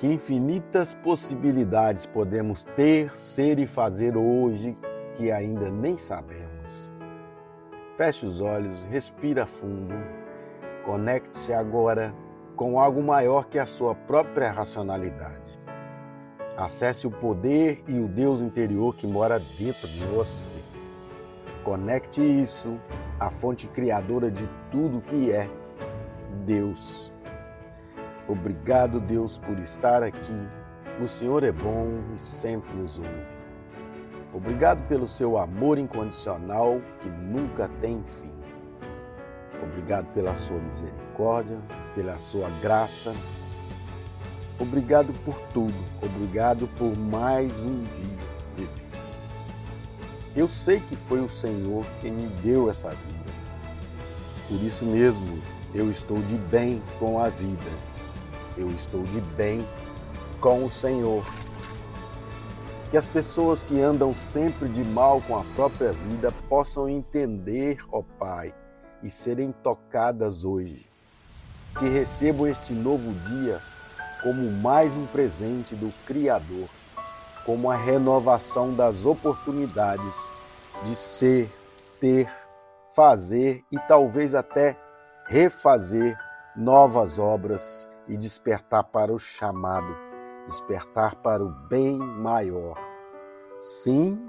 Que infinitas possibilidades podemos ter, ser e fazer hoje que ainda nem sabemos. Feche os olhos, respira fundo, conecte-se agora com algo maior que a sua própria racionalidade. Acesse o poder e o Deus interior que mora dentro de você. Conecte isso à fonte criadora de tudo que é Deus. Obrigado, Deus, por estar aqui. O Senhor é bom e sempre nos ouve. Obrigado pelo seu amor incondicional que nunca tem fim. Obrigado pela sua misericórdia, pela sua graça. Obrigado por tudo. Obrigado por mais um dia de vida. Eu sei que foi o Senhor quem me deu essa vida. Por isso mesmo, eu estou de bem com a vida eu estou de bem com o Senhor. Que as pessoas que andam sempre de mal com a própria vida possam entender, ó Pai, e serem tocadas hoje. Que recebam este novo dia como mais um presente do Criador, como a renovação das oportunidades de ser, ter, fazer e talvez até refazer novas obras e despertar para o chamado, despertar para o bem maior. Sim,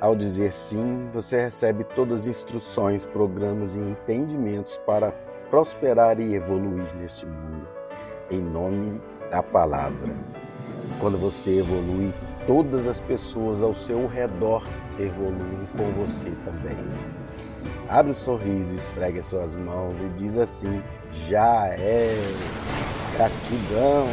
ao dizer sim, você recebe todas as instruções, programas e entendimentos para prosperar e evoluir neste mundo, em nome da palavra. Quando você evolui, todas as pessoas ao seu redor evoluem com você também. Abre um sorriso, esfrega suas mãos e diz assim: já é. Gratidão.